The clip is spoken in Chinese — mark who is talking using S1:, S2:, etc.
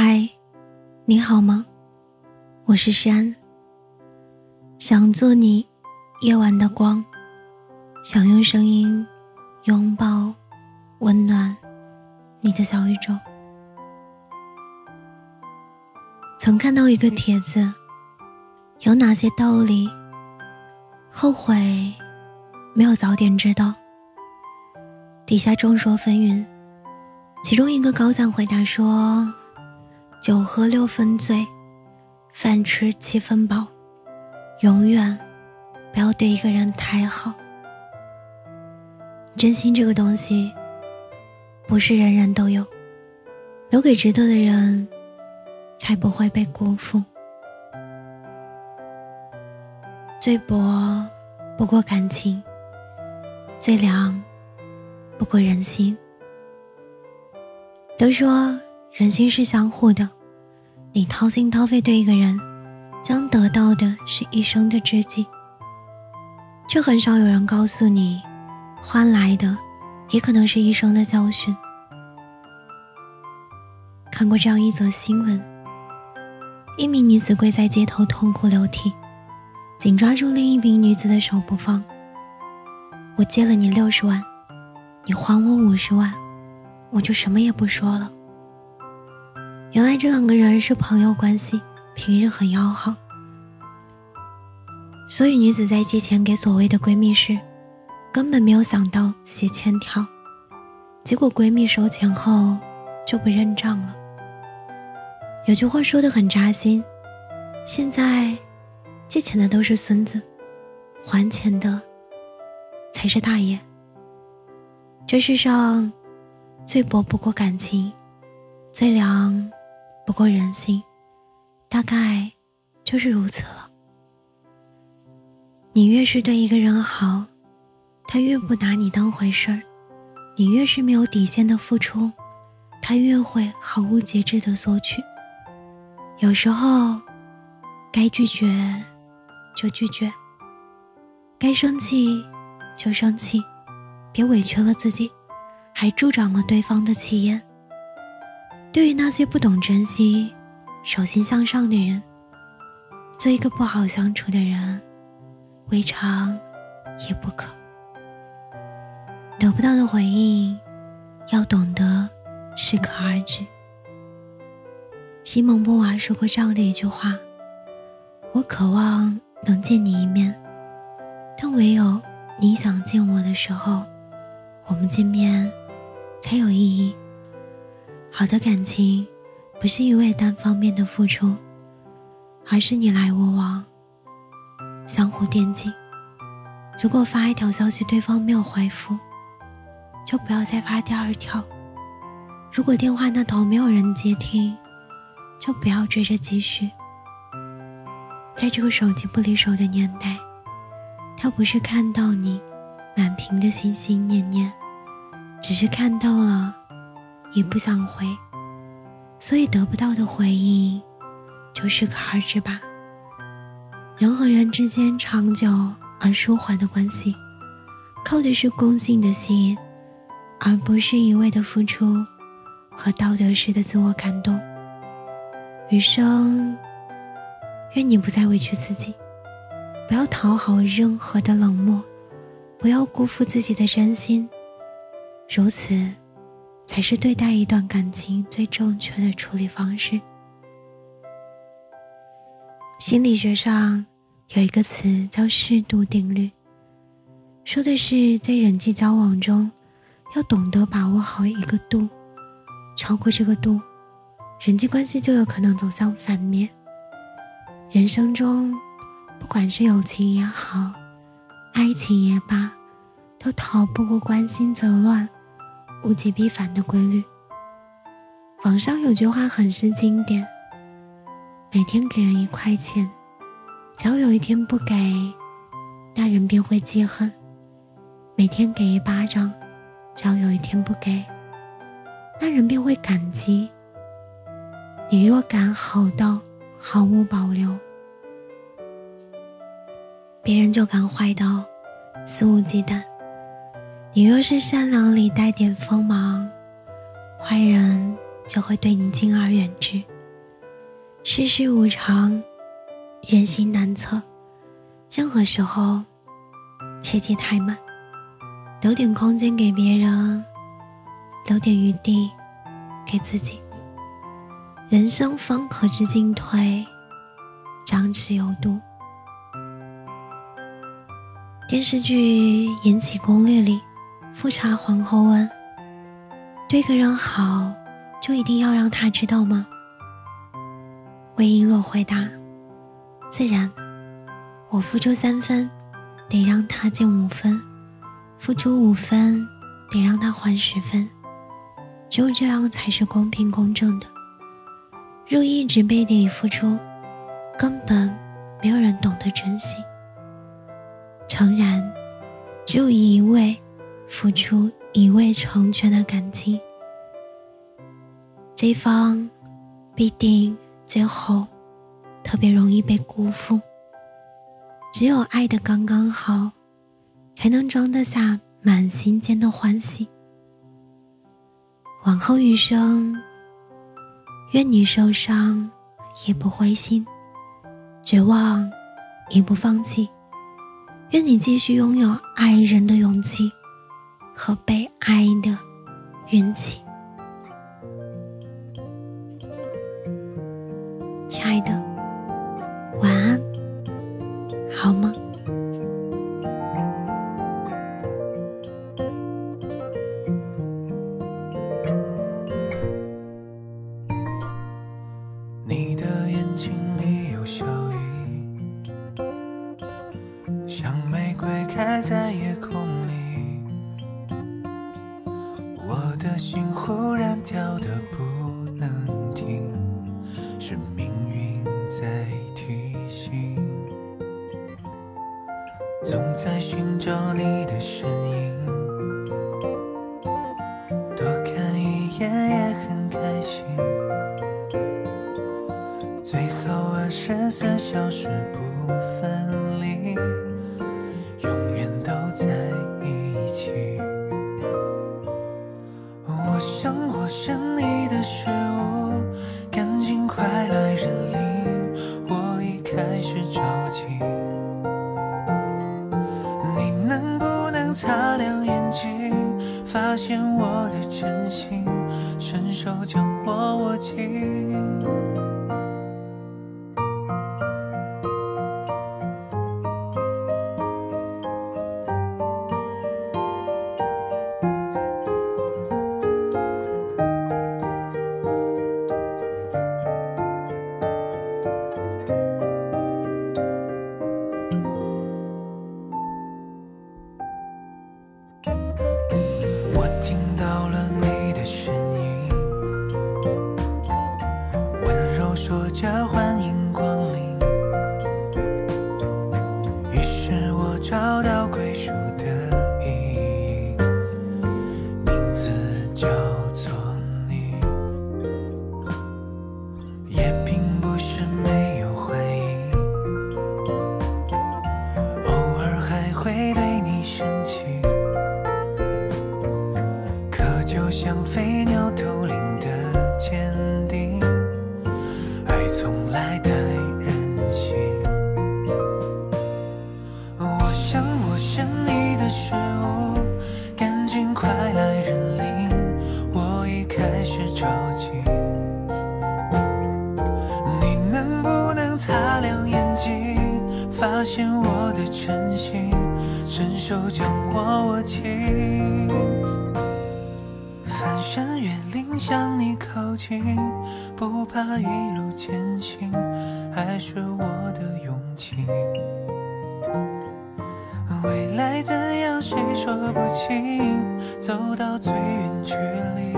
S1: 嗨，你好吗？我是山，想做你夜晚的光，想用声音拥抱温暖你的小宇宙。曾看到一个帖子，有哪些道理后悔没有早点知道？底下众说纷纭，其中一个高赞回答说。酒喝六分醉，饭吃七分饱，永远不要对一个人太好。真心这个东西，不是人人都有，留给值得的人，才不会被辜负。最薄不过感情，最凉不过人心。都说。人心是相互的，你掏心掏肺对一个人，将得到的是一生的知己。却很少有人告诉你，换来的也可能是一生的教训。看过这样一则新闻：一名女子跪在街头痛哭流涕，紧抓住另一名女子的手不放。我借了你六十万，你还我五十万，我就什么也不说了。原来这两个人是朋友关系，平日很要好，所以女子在借钱给所谓的闺蜜时，根本没有想到写欠条，结果闺蜜收钱后就不认账了。有句话说的很扎心：现在借钱的都是孙子，还钱的才是大爷。这世上最薄不过感情，最凉。不过人心，大概就是如此了。你越是对一个人好，他越不拿你当回事儿；你越是没有底线的付出，他越会毫无节制的索取。有时候，该拒绝就拒绝，该生气就生气，别委屈了自己，还助长了对方的气焰。对于那些不懂珍惜、手心向上的人，做一个不好相处的人，未尝也不可。得不到的回应，要懂得适可而止。西蒙波娃说过这样的一句话：“我渴望能见你一面，但唯有你想见我的时候，我们见面才有意义。”好的感情，不是一味单方面的付出，而是你来我往，相互惦记。如果发一条消息对方没有回复，就不要再发第二条；如果电话那头没有人接听，就不要追着继续。在这个手机不离手的年代，他不是看到你满屏的心心念念，只是看到了。也不想回，所以得不到的回应，就适可而止吧。人和人之间长久而舒缓的关系，靠的是共性的吸引，而不是一味的付出和道德式的自我感动。余生，愿你不再委屈自己，不要讨好任何的冷漠，不要辜负自己的真心，如此。才是对待一段感情最正确的处理方式。心理学上有一个词叫“适度定律”，说的是在人际交往中要懂得把握好一个度，超过这个度，人际关系就有可能走向反面。人生中，不管是友情也好，爱情也罢，都逃不过关心则乱。物极必反的规律。网上有句话很是经典：每天给人一块钱，只要有一天不给，那人便会记恨；每天给一巴掌，只要有一天不给，那人便会感激。你若敢好到毫无保留，别人就敢坏到肆无忌惮。你若是善良里带点锋芒，坏人就会对你敬而远之。世事无常，人心难测，任何时候切忌太满，留点空间给别人，留点余地给自己。人生方可知进退，张弛有度。电视剧《延禧攻略》里，富察皇后问：“对个人好，就一定要让他知道吗？”魏璎珞回答：“自然，我付出三分，得让他减五分；付出五分，得让他还十分。只有这样才是公平公正的。若一直背地里付出，根本没有人懂得珍惜。”诚然，只有一位付出、一味成全的感情，这方必定最后特别容易被辜负。只有爱的刚刚好，才能装得下满心间的欢喜。往后余生，愿你受伤也不灰心，绝望也不放弃。愿你继续拥有爱人的勇气和被爱的运气，
S2: 在提醒，总在寻找你的身影，多看一眼也很开心，最好二十四小发现我的真心，伸手将我握紧。像是你的失误，赶紧快来认领，我已开始着急。你能不能擦亮眼睛，发现我的真心，伸手将我握紧。翻山越岭向你靠近，不怕一路艰辛，还是我的勇气。未来怎样谁说不清，走到最远距离，